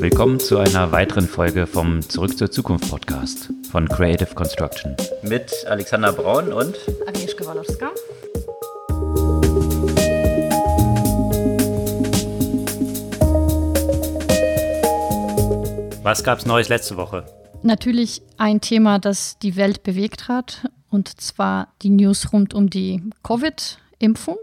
Willkommen zu einer weiteren Folge vom Zurück zur Zukunft Podcast von Creative Construction. Mit Alexander Braun und Agnieszka Walorska. Was gab's Neues letzte Woche? Natürlich ein Thema, das die Welt bewegt hat, und zwar die News rund um die Covid-Impfung.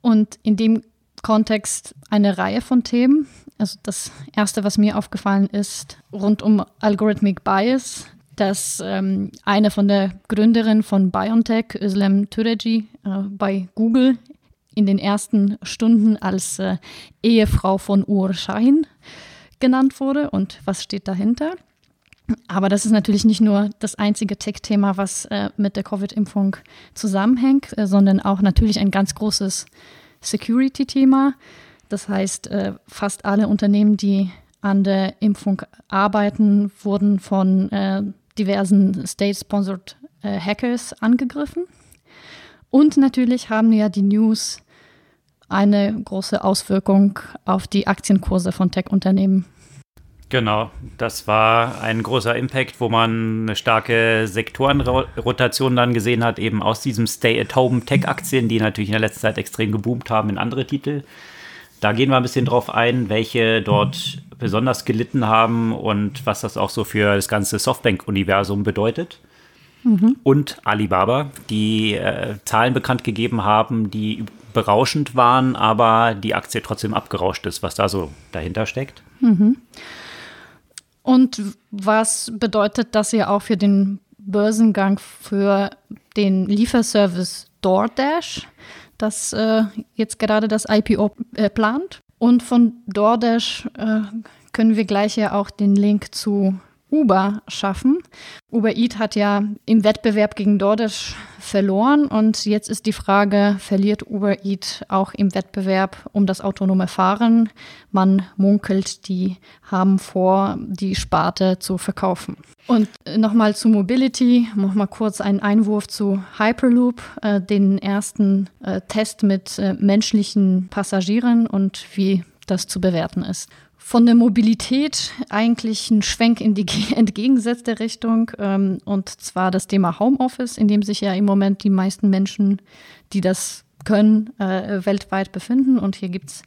Und in dem Kontext eine Reihe von Themen. Also das erste, was mir aufgefallen ist, rund um Algorithmic Bias, dass ähm, eine von der Gründerin von BioNTech, Özlem Türeci, äh, bei Google in den ersten Stunden als äh, Ehefrau von Ur Shahin genannt wurde und was steht dahinter. Aber das ist natürlich nicht nur das einzige Tech-Thema, was äh, mit der Covid-Impfung zusammenhängt, äh, sondern auch natürlich ein ganz großes Security-Thema. Das heißt, äh, fast alle Unternehmen, die an der Impfung arbeiten, wurden von äh, diversen State-Sponsored äh, Hackers angegriffen. Und natürlich haben ja die News eine große Auswirkung auf die Aktienkurse von Tech-Unternehmen. Genau, das war ein großer Impact, wo man eine starke Sektorenrotation dann gesehen hat, eben aus diesem Stay-at-Home-Tech-Aktien, die natürlich in der letzten Zeit extrem geboomt haben in andere Titel. Da gehen wir ein bisschen drauf ein, welche dort besonders gelitten haben und was das auch so für das ganze Softbank-Universum bedeutet. Mhm. Und Alibaba, die äh, Zahlen bekannt gegeben haben, die berauschend waren, aber die Aktie trotzdem abgerauscht ist, was da so dahinter steckt. Mhm. Und was bedeutet das ja auch für den Börsengang für den Lieferservice DoorDash, das äh, jetzt gerade das IPO äh, plant? Und von DoorDash äh, können wir gleich ja auch den Link zu Uber schaffen. Uber Eat hat ja im Wettbewerb gegen DoorDash verloren und jetzt ist die Frage, verliert Uber Eat auch im Wettbewerb um das autonome Fahren? Man munkelt, die haben vor, die Sparte zu verkaufen. Und nochmal zu Mobility, nochmal kurz einen Einwurf zu Hyperloop, äh, den ersten äh, Test mit äh, menschlichen Passagieren und wie das zu bewerten ist von der Mobilität eigentlich ein Schwenk in die entgegengesetzte Richtung. Ähm, und zwar das Thema Homeoffice, in dem sich ja im Moment die meisten Menschen, die das können, äh, weltweit befinden. Und hier gibt es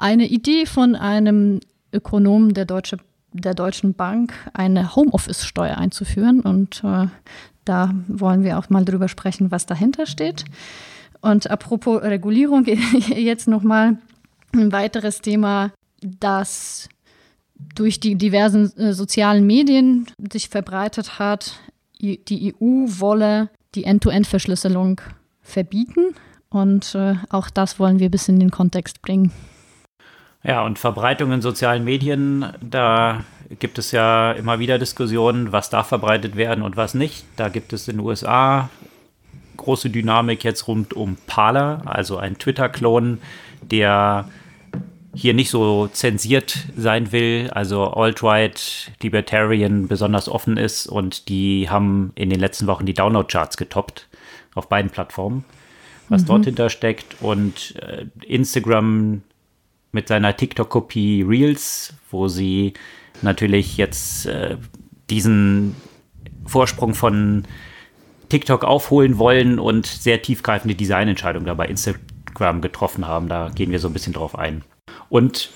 eine Idee von einem Ökonomen der, Deutsche, der Deutschen Bank, eine Homeoffice-Steuer einzuführen. Und äh, da wollen wir auch mal drüber sprechen, was dahinter steht. Und apropos Regulierung, jetzt nochmal ein weiteres Thema das durch die diversen äh, sozialen Medien sich verbreitet hat, die EU wolle die End-to-End-Verschlüsselung verbieten. Und äh, auch das wollen wir bis in den Kontext bringen. Ja, und Verbreitung in sozialen Medien, da gibt es ja immer wieder Diskussionen, was darf verbreitet werden und was nicht. Da gibt es in den USA große Dynamik jetzt rund um Parler, also ein Twitter-Klon, der hier nicht so zensiert sein will, also alt-right, libertarian besonders offen ist und die haben in den letzten Wochen die Download-Charts getoppt auf beiden Plattformen, was mhm. dort hinter steckt und äh, Instagram mit seiner TikTok-Kopie Reels, wo sie natürlich jetzt äh, diesen Vorsprung von TikTok aufholen wollen und sehr tiefgreifende Designentscheidungen dabei Instagram getroffen haben. Da gehen wir so ein bisschen drauf ein. Und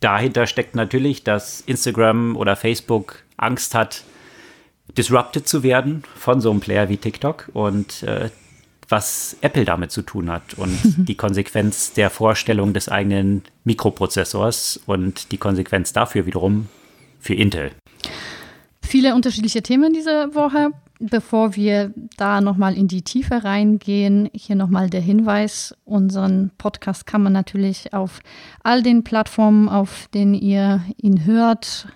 dahinter steckt natürlich, dass Instagram oder Facebook Angst hat, disrupted zu werden von so einem Player wie TikTok und äh, was Apple damit zu tun hat und die Konsequenz der Vorstellung des eigenen Mikroprozessors und die Konsequenz dafür wiederum für Intel. Viele unterschiedliche Themen diese Woche. Bevor wir da nochmal in die Tiefe reingehen, hier nochmal der Hinweis, unseren Podcast kann man natürlich auf all den Plattformen, auf denen ihr ihn hört,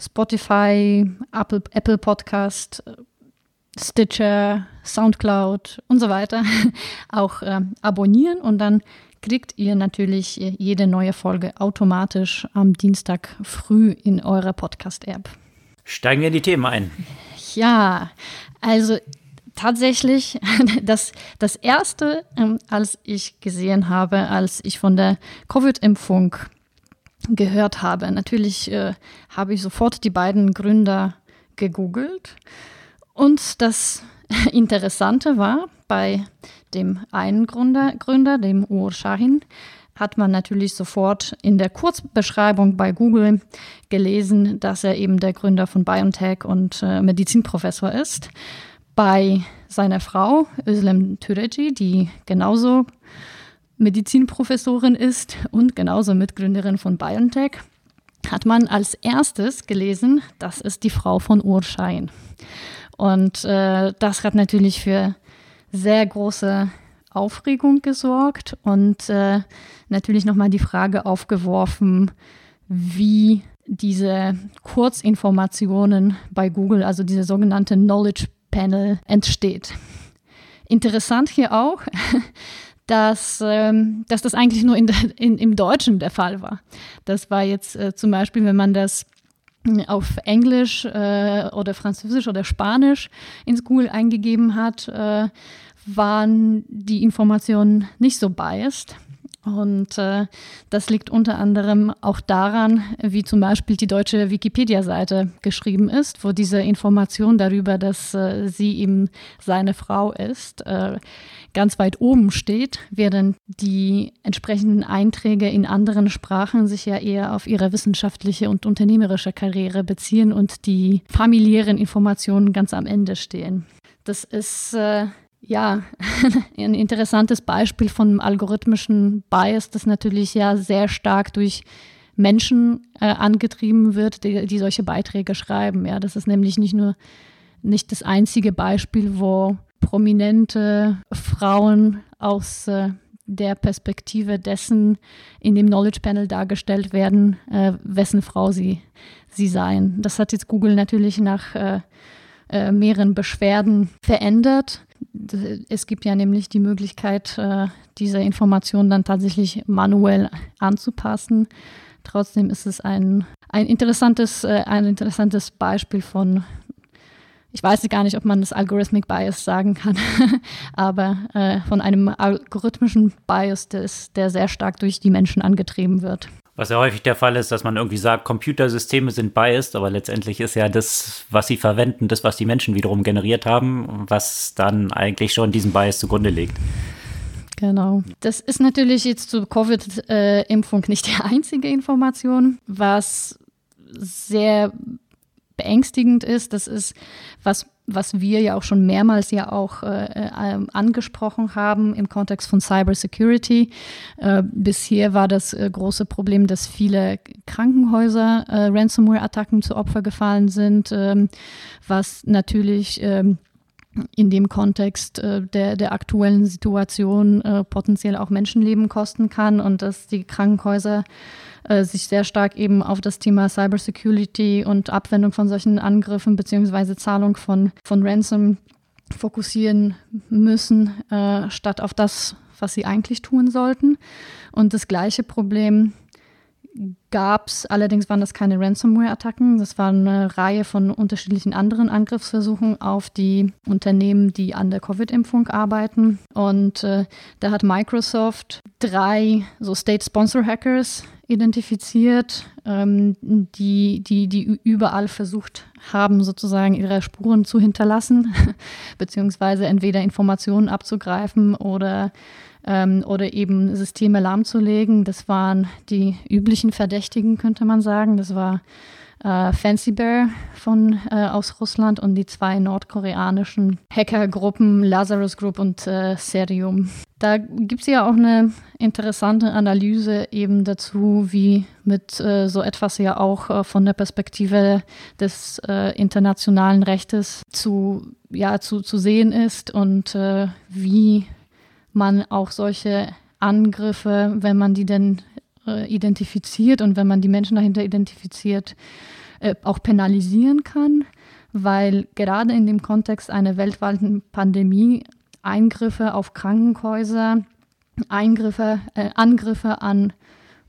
Spotify, Apple, Apple Podcast, Stitcher, Soundcloud und so weiter, auch äh, abonnieren und dann kriegt ihr natürlich jede neue Folge automatisch am Dienstag früh in eurer Podcast-App. Steigen wir in die Themen ein. Ja, also tatsächlich das, das Erste, ähm, als ich gesehen habe, als ich von der Covid-Impfung gehört habe. Natürlich äh, habe ich sofort die beiden Gründer gegoogelt und das Interessante war, bei dem einen Gründer, Gründer dem Ur Shahin, hat man natürlich sofort in der Kurzbeschreibung bei Google gelesen, dass er eben der Gründer von BioNTech und äh, Medizinprofessor ist. Bei seiner Frau, Özlem Türeci, die genauso Medizinprofessorin ist und genauso Mitgründerin von BioNTech, hat man als erstes gelesen, das ist die Frau von Urschein. Und äh, das hat natürlich für sehr große Aufregung gesorgt und äh, natürlich nochmal die Frage aufgeworfen, wie diese Kurzinformationen bei Google, also diese sogenannte Knowledge Panel, entsteht. Interessant hier auch, dass, ähm, dass das eigentlich nur in, in, im Deutschen der Fall war. Das war jetzt äh, zum Beispiel, wenn man das auf Englisch äh, oder Französisch oder Spanisch ins Google eingegeben hat, äh, waren die Informationen nicht so biased. Und äh, das liegt unter anderem auch daran, wie zum Beispiel die deutsche Wikipedia-Seite geschrieben ist, wo diese Information darüber, dass äh, sie eben seine Frau ist, äh, ganz weit oben steht, während die entsprechenden Einträge in anderen Sprachen sich ja eher auf ihre wissenschaftliche und unternehmerische Karriere beziehen und die familiären Informationen ganz am Ende stehen. Das ist äh, ja, ein interessantes Beispiel von algorithmischen Bias, das natürlich ja sehr stark durch Menschen äh, angetrieben wird, die, die, solche Beiträge schreiben. Ja, das ist nämlich nicht nur nicht das einzige Beispiel, wo prominente Frauen aus äh, der Perspektive dessen in dem Knowledge Panel dargestellt werden, äh, wessen Frau sie, sie seien. Das hat jetzt Google natürlich nach äh, äh, mehreren Beschwerden verändert. Es gibt ja nämlich die Möglichkeit, äh, diese Informationen dann tatsächlich manuell anzupassen. Trotzdem ist es ein, ein, interessantes, äh, ein interessantes Beispiel von, ich weiß gar nicht, ob man das Algorithmic Bias sagen kann, aber äh, von einem algorithmischen Bias, der sehr stark durch die Menschen angetrieben wird. Was ja häufig der Fall ist, dass man irgendwie sagt, Computersysteme sind biased, aber letztendlich ist ja das, was sie verwenden, das, was die Menschen wiederum generiert haben, was dann eigentlich schon diesen Bias zugrunde legt. Genau. Das ist natürlich jetzt zur Covid-Impfung nicht die einzige Information. Was sehr beängstigend ist, das ist, was was wir ja auch schon mehrmals ja auch äh, äh, angesprochen haben im Kontext von Cybersecurity. Äh, bisher war das äh, große Problem, dass viele Krankenhäuser äh, Ransomware-Attacken zu Opfer gefallen sind, ähm, was natürlich ähm, in dem Kontext äh, der, der aktuellen Situation äh, potenziell auch Menschenleben kosten kann und dass die Krankenhäuser äh, sich sehr stark eben auf das Thema Cybersecurity und Abwendung von solchen Angriffen beziehungsweise Zahlung von, von Ransom fokussieren müssen, äh, statt auf das, was sie eigentlich tun sollten. Und das gleiche Problem gab es, allerdings waren das keine Ransomware-Attacken, das war eine Reihe von unterschiedlichen anderen Angriffsversuchen auf die Unternehmen, die an der Covid-Impfung arbeiten. Und äh, da hat Microsoft drei so State-Sponsor-Hackers identifiziert, ähm, die, die, die überall versucht haben, sozusagen ihre Spuren zu hinterlassen, beziehungsweise entweder Informationen abzugreifen oder ähm, oder eben Systeme lahmzulegen. Das waren die üblichen Verdächtigen, könnte man sagen. Das war äh, Fancy Bear von, äh, aus Russland und die zwei nordkoreanischen Hackergruppen Lazarus Group und äh, Serium. Da gibt es ja auch eine interessante Analyse eben dazu, wie mit äh, so etwas ja auch äh, von der Perspektive des äh, internationalen Rechtes zu, ja, zu, zu sehen ist und äh, wie man auch solche Angriffe, wenn man die denn äh, identifiziert und wenn man die Menschen dahinter identifiziert, äh, auch penalisieren kann, weil gerade in dem Kontext einer weltweiten Pandemie Eingriffe auf Krankenhäuser, Eingriffe, äh, Angriffe an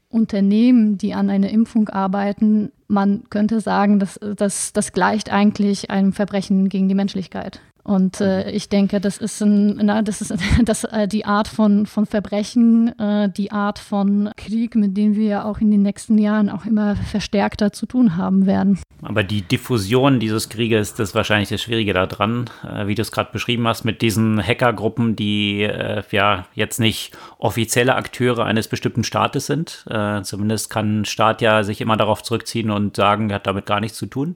Unternehmen, die an einer Impfung arbeiten, man könnte sagen, dass, dass das gleicht eigentlich einem Verbrechen gegen die Menschlichkeit. Und äh, ich denke, das ist, ein, na, das ist das, äh, die Art von, von Verbrechen, äh, die Art von Krieg, mit dem wir auch in den nächsten Jahren auch immer verstärkter zu tun haben werden. Aber die Diffusion dieses Krieges, das ist wahrscheinlich das Schwierige daran, äh, wie du es gerade beschrieben hast, mit diesen Hackergruppen, die äh, ja jetzt nicht offizielle Akteure eines bestimmten Staates sind. Äh, zumindest kann ein Staat ja sich immer darauf zurückziehen und sagen, er hat damit gar nichts zu tun.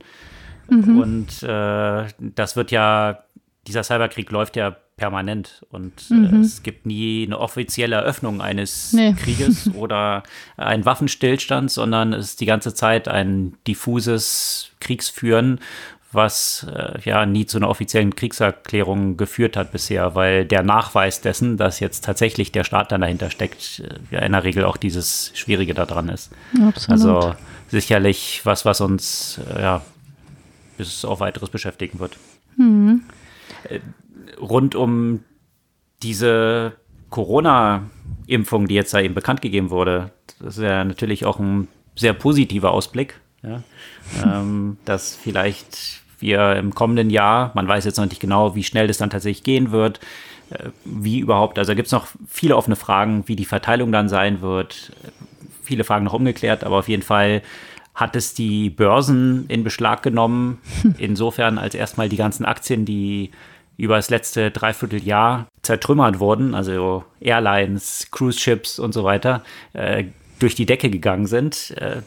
Mhm. Und äh, das wird ja, dieser Cyberkrieg läuft ja permanent und äh, mhm. äh, es gibt nie eine offizielle Eröffnung eines nee. Krieges oder einen Waffenstillstand, sondern es ist die ganze Zeit ein diffuses Kriegsführen, was äh, ja nie zu einer offiziellen Kriegserklärung geführt hat bisher, weil der Nachweis dessen, dass jetzt tatsächlich der Staat dann dahinter steckt, äh, ja in der Regel auch dieses Schwierige daran ist. Absolut. Also sicherlich was, was uns äh, ja bis auf weiteres beschäftigen wird. Mhm. Rund um diese Corona-Impfung, die jetzt da eben bekannt gegeben wurde, das ist ja natürlich auch ein sehr positiver Ausblick, ja? ähm, dass vielleicht wir im kommenden Jahr, man weiß jetzt noch nicht genau, wie schnell das dann tatsächlich gehen wird, äh, wie überhaupt, also gibt es noch viele offene Fragen, wie die Verteilung dann sein wird, viele Fragen noch umgeklärt, aber auf jeden Fall hat es die Börsen in Beschlag genommen. Insofern als erstmal die ganzen Aktien, die über das letzte Dreivierteljahr zertrümmert wurden, also Airlines, Cruise Ships und so weiter, äh, durch die Decke gegangen sind. Äh,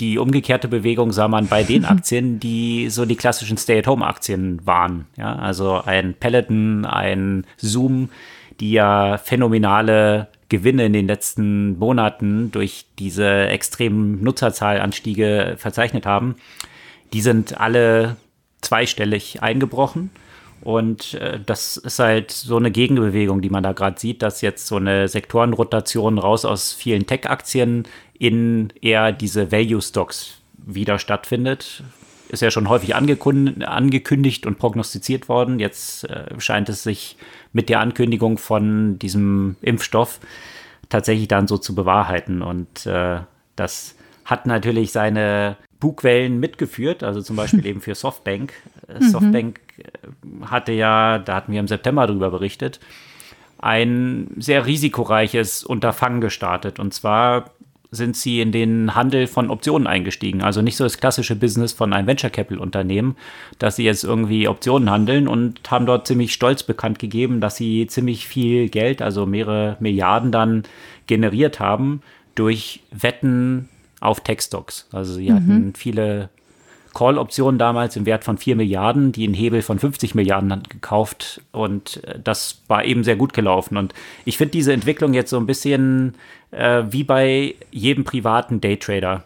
die umgekehrte Bewegung sah man bei den Aktien, die so die klassischen Stay-at-Home-Aktien waren. Ja, also ein Peloton, ein Zoom, die ja phänomenale Gewinne in den letzten Monaten durch diese extremen Nutzerzahlanstiege verzeichnet haben, die sind alle zweistellig eingebrochen. Und äh, das ist halt so eine Gegenbewegung, die man da gerade sieht, dass jetzt so eine Sektorenrotation raus aus vielen Tech-Aktien in eher diese Value-Stocks wieder stattfindet. Ist ja schon häufig angekündigt und prognostiziert worden. Jetzt äh, scheint es sich mit der Ankündigung von diesem Impfstoff tatsächlich dann so zu bewahrheiten. Und äh, das hat natürlich seine Bugwellen mitgeführt, also zum Beispiel eben für Softbank. Äh, mhm. Softbank äh, hatte ja, da hatten wir im September darüber berichtet, ein sehr risikoreiches Unterfangen gestartet. Und zwar sind sie in den Handel von Optionen eingestiegen. Also nicht so das klassische Business von einem Venture Capital Unternehmen, dass sie jetzt irgendwie Optionen handeln und haben dort ziemlich stolz bekannt gegeben, dass sie ziemlich viel Geld, also mehrere Milliarden dann generiert haben durch Wetten auf Tech-Stocks. Also sie mhm. hatten viele Call-Optionen damals im Wert von 4 Milliarden, die einen Hebel von 50 Milliarden gekauft und äh, das war eben sehr gut gelaufen. Und ich finde diese Entwicklung jetzt so ein bisschen äh, wie bei jedem privaten Daytrader,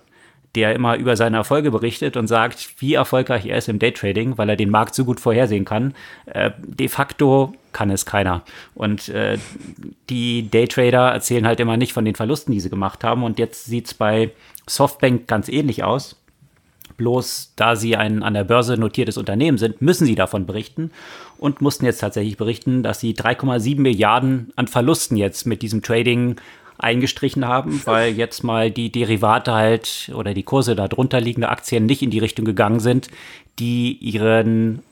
der immer über seine Erfolge berichtet und sagt, wie erfolgreich er ist im Daytrading, weil er den Markt so gut vorhersehen kann. Äh, de facto kann es keiner. Und äh, die Daytrader erzählen halt immer nicht von den Verlusten, die sie gemacht haben. Und jetzt sieht es bei Softbank ganz ähnlich aus. Bloß da sie ein an der Börse notiertes Unternehmen sind, müssen sie davon berichten und mussten jetzt tatsächlich berichten, dass sie 3,7 Milliarden an Verlusten jetzt mit diesem Trading eingestrichen haben, weil jetzt mal die Derivate halt oder die Kurse darunter liegende Aktien nicht in die Richtung gegangen sind, die ihren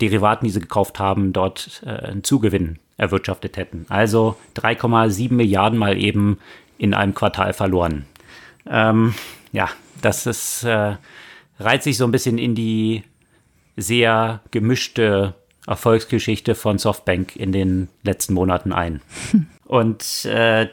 Derivaten, die sie gekauft haben, dort äh, einen Zugewinn erwirtschaftet hätten. Also 3,7 Milliarden mal eben in einem Quartal verloren. Ähm, ja, das ist äh, reiht sich so ein bisschen in die sehr gemischte Erfolgsgeschichte von Softbank in den letzten Monaten ein. Und äh,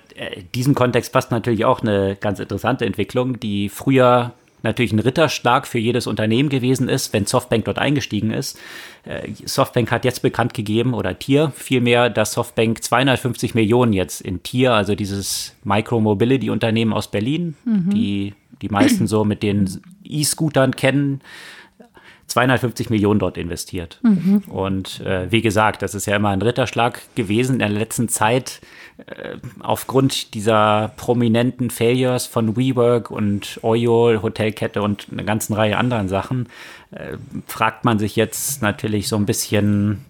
diesem Kontext passt natürlich auch eine ganz interessante Entwicklung, die früher natürlich ein Ritterschlag für jedes Unternehmen gewesen ist, wenn Softbank dort eingestiegen ist. Äh, Softbank hat jetzt bekannt gegeben, oder Tier vielmehr, dass Softbank 250 Millionen jetzt in Tier, also dieses Micro-Mobility-Unternehmen aus Berlin, mhm. die die meisten so mit den E-Scootern kennen, 250 Millionen dort investiert. Mhm. Und äh, wie gesagt, das ist ja immer ein Ritterschlag gewesen in der letzten Zeit. Äh, aufgrund dieser prominenten Failures von WeWork und Oyo, Hotelkette und einer ganzen Reihe anderen Sachen, äh, fragt man sich jetzt natürlich so ein bisschen,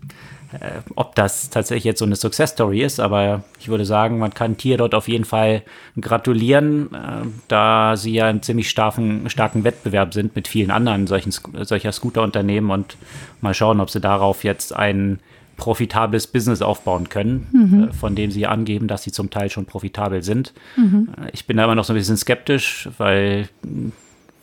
ob das tatsächlich jetzt so eine Success Story ist, aber ich würde sagen, man kann Tier dort auf jeden Fall gratulieren, äh, da sie ja einen ziemlich starken, starken Wettbewerb sind mit vielen anderen solchen, solcher Scooter-Unternehmen und mal schauen, ob sie darauf jetzt ein profitables Business aufbauen können, mhm. äh, von dem sie angeben, dass sie zum Teil schon profitabel sind. Mhm. Äh, ich bin da immer noch so ein bisschen skeptisch, weil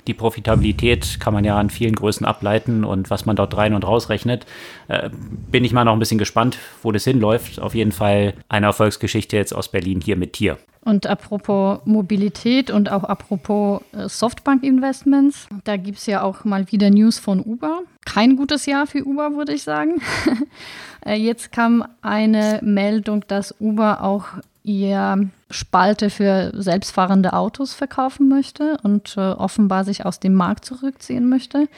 die Profitabilität kann man ja an vielen Größen ableiten und was man dort rein und raus rechnet, äh, bin ich mal noch ein bisschen gespannt, wo das hinläuft. Auf jeden Fall eine Erfolgsgeschichte jetzt aus Berlin hier mit Tier. Und apropos Mobilität und auch apropos äh, Softbank-Investments, da gibt es ja auch mal wieder News von Uber. Kein gutes Jahr für Uber, würde ich sagen. Äh, jetzt kam eine Meldung, dass Uber auch ihr Spalte für selbstfahrende Autos verkaufen möchte und äh, offenbar sich aus dem Markt zurückziehen möchte.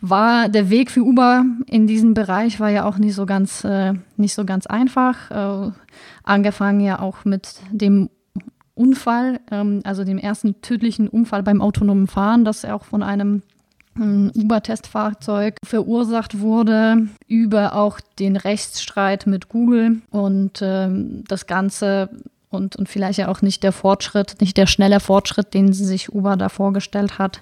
War der Weg für Uber in diesem Bereich war ja auch nicht so ganz, äh, nicht so ganz einfach. Äh, angefangen ja auch mit dem Unfall, ähm, also dem ersten tödlichen Unfall beim autonomen Fahren, das auch von einem ähm, Uber-Testfahrzeug verursacht wurde, über auch den Rechtsstreit mit Google und ähm, das Ganze und, und vielleicht ja auch nicht der Fortschritt, nicht der schnelle Fortschritt, den sich Uber da vorgestellt hat,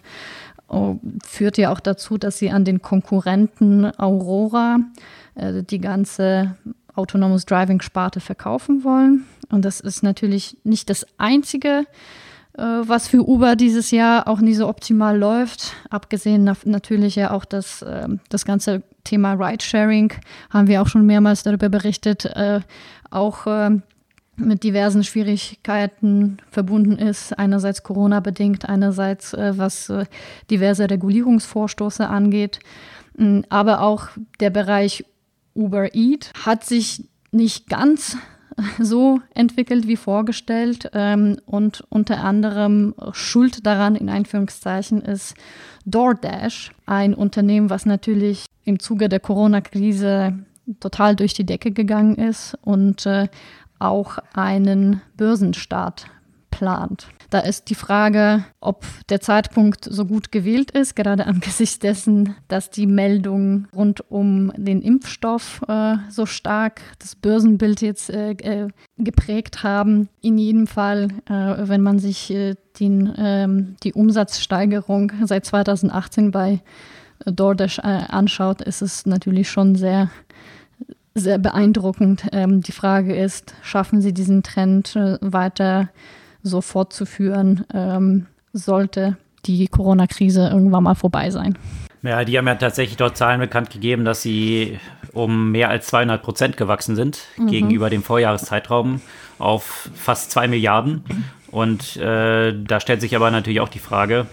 oh, führt ja auch dazu, dass sie an den Konkurrenten Aurora äh, die ganze Autonomous Driving-Sparte verkaufen wollen. Und das ist natürlich nicht das einzige, was für Uber dieses Jahr auch nicht so optimal läuft. Abgesehen natürlich ja auch das, äh, das ganze Thema Ridesharing, haben wir auch schon mehrmals darüber berichtet, äh, auch äh, mit diversen Schwierigkeiten verbunden ist. Einerseits Corona-bedingt, einerseits äh, was äh, diverse Regulierungsvorstoße angeht. Mm, aber auch der Bereich Uber Eat hat sich nicht ganz so entwickelt wie vorgestellt. Ähm, und unter anderem Schuld daran, in Einführungszeichen, ist DoorDash, ein Unternehmen, was natürlich im Zuge der Corona-Krise total durch die Decke gegangen ist und äh, auch einen Börsenstart plant. Da ist die Frage, ob der Zeitpunkt so gut gewählt ist, gerade angesichts dessen, dass die Meldungen rund um den Impfstoff äh, so stark das Börsenbild jetzt äh, äh geprägt haben. In jedem Fall, äh, wenn man sich äh, den, ähm, die Umsatzsteigerung seit 2018 bei DoorDash äh, anschaut, ist es natürlich schon sehr sehr beeindruckend. Ähm, die Frage ist, schaffen Sie diesen Trend äh, weiter so fortzuführen, ähm, sollte die Corona-Krise irgendwann mal vorbei sein? Ja, die haben ja tatsächlich dort Zahlen bekannt gegeben, dass sie um mehr als 200 Prozent gewachsen sind mhm. gegenüber dem Vorjahreszeitraum auf fast 2 Milliarden. Und äh, da stellt sich aber natürlich auch die Frage,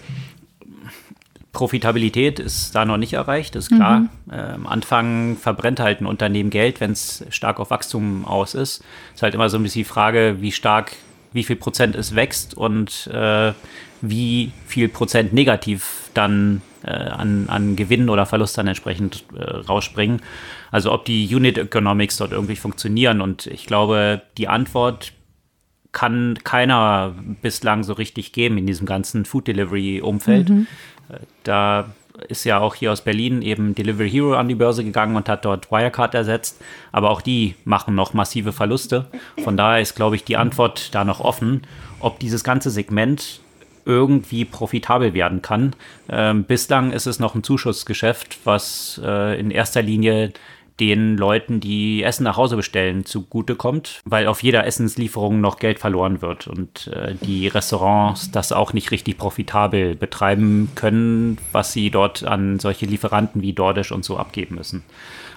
Profitabilität ist da noch nicht erreicht, ist klar. Mhm. Äh, am Anfang verbrennt halt ein Unternehmen Geld, wenn es stark auf Wachstum aus ist. Ist halt immer so ein bisschen die Frage, wie stark, wie viel Prozent es wächst und äh, wie viel Prozent negativ dann äh, an, an Gewinn oder Verlust dann entsprechend äh, rausspringen. Also ob die Unit Economics dort irgendwie funktionieren. Und ich glaube, die Antwort kann keiner bislang so richtig geben in diesem ganzen Food Delivery Umfeld. Mhm. Da ist ja auch hier aus Berlin eben Delivery Hero an die Börse gegangen und hat dort Wirecard ersetzt. Aber auch die machen noch massive Verluste. Von daher ist, glaube ich, die Antwort da noch offen, ob dieses ganze Segment irgendwie profitabel werden kann. Ähm, bislang ist es noch ein Zuschussgeschäft, was äh, in erster Linie den Leuten, die Essen nach Hause bestellen, zugutekommt, weil auf jeder Essenslieferung noch Geld verloren wird und äh, die Restaurants das auch nicht richtig profitabel betreiben können, was sie dort an solche Lieferanten wie DoorDash und so abgeben müssen.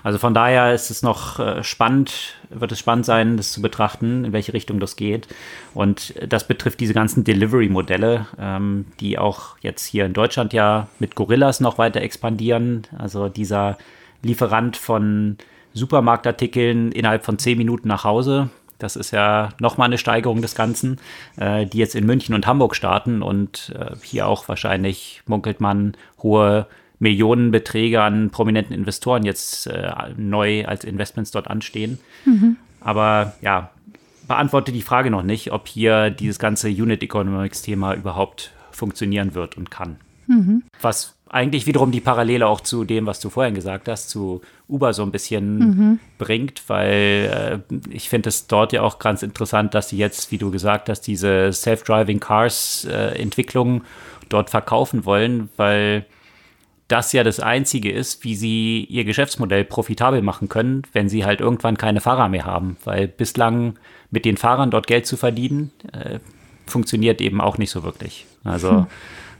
Also von daher ist es noch äh, spannend, wird es spannend sein, das zu betrachten, in welche Richtung das geht. Und das betrifft diese ganzen Delivery-Modelle, ähm, die auch jetzt hier in Deutschland ja mit Gorillas noch weiter expandieren. Also dieser Lieferant von Supermarktartikeln innerhalb von zehn Minuten nach Hause. Das ist ja nochmal eine Steigerung des Ganzen, äh, die jetzt in München und Hamburg starten und äh, hier auch wahrscheinlich, munkelt man, hohe Millionenbeträge an prominenten Investoren jetzt äh, neu als Investments dort anstehen. Mhm. Aber ja, beantworte die Frage noch nicht, ob hier dieses ganze Unit Economics Thema überhaupt funktionieren wird und kann. Mhm. Was eigentlich wiederum die Parallele auch zu dem, was du vorhin gesagt hast, zu Uber so ein bisschen mhm. bringt, weil äh, ich finde es dort ja auch ganz interessant, dass sie jetzt, wie du gesagt hast, diese Self-Driving Cars äh, dort verkaufen wollen, weil das ja das Einzige ist, wie sie ihr Geschäftsmodell profitabel machen können, wenn sie halt irgendwann keine Fahrer mehr haben. Weil bislang mit den Fahrern dort Geld zu verdienen, äh, funktioniert eben auch nicht so wirklich. Also hm.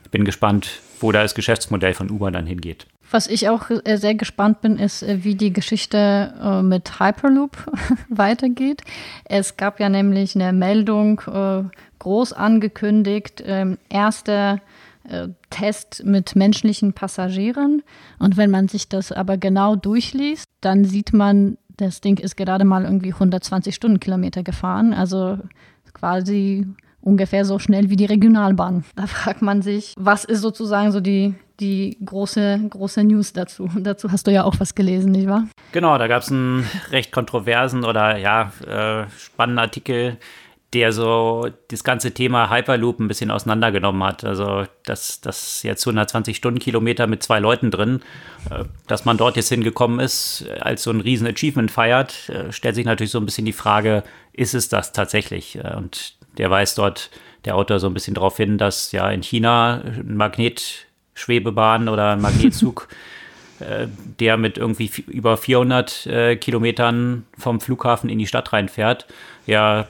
ich bin gespannt, wo da das Geschäftsmodell von Uber dann hingeht. Was ich auch äh, sehr gespannt bin, ist, äh, wie die Geschichte äh, mit Hyperloop weitergeht. Es gab ja nämlich eine Meldung, groß angekündigt, ähm, erster Test mit menschlichen Passagieren. Und wenn man sich das aber genau durchliest, dann sieht man, das Ding ist gerade mal irgendwie 120 Stundenkilometer gefahren. Also quasi ungefähr so schnell wie die Regionalbahn. Da fragt man sich, was ist sozusagen so die, die große, große News dazu? dazu hast du ja auch was gelesen, nicht wahr? Genau, da gab es einen recht kontroversen oder ja, äh, spannenden Artikel, der so das ganze Thema Hyperloop ein bisschen auseinandergenommen hat. Also, dass das jetzt 120 Stundenkilometer mit zwei Leuten drin, äh, dass man dort jetzt hingekommen ist, als so ein riesen Achievement feiert, äh, stellt sich natürlich so ein bisschen die Frage, ist es das tatsächlich? Äh, und der weist dort der Autor so ein bisschen darauf hin, dass ja in China ein Magnetschwebebahn oder ein Magnetzug, äh, der mit irgendwie über 400 äh, Kilometern vom Flughafen in die Stadt reinfährt, ja